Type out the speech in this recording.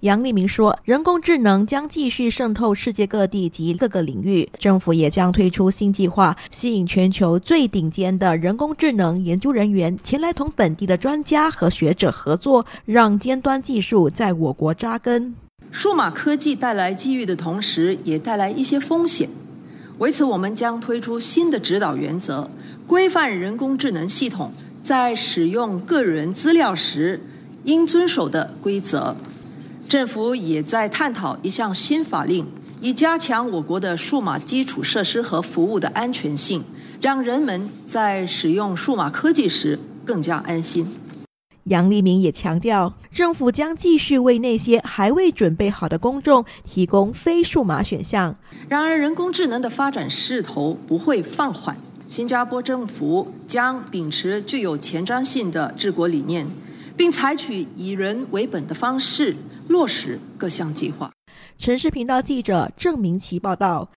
杨立明说：“人工智能将继续渗透世界各地及各个领域，政府也将推出新计划，吸引全球最顶尖的人工智能研究人员前来同本地的专家和学者合作，让尖端技术在我国扎根。数码科技带来机遇的同时，也带来一些风险。为此，我们将推出新的指导原则，规范人工智能系统在使用个人资料时应遵守的规则。”政府也在探讨一项新法令，以加强我国的数码基础设施和服务的安全性，让人们在使用数码科技时更加安心。杨立明也强调，政府将继续为那些还未准备好的公众提供非数码选项。然而，人工智能的发展势头不会放缓。新加坡政府将秉持具有前瞻性的治国理念，并采取以人为本的方式。落实各项计划。城市频道记者郑明奇报道。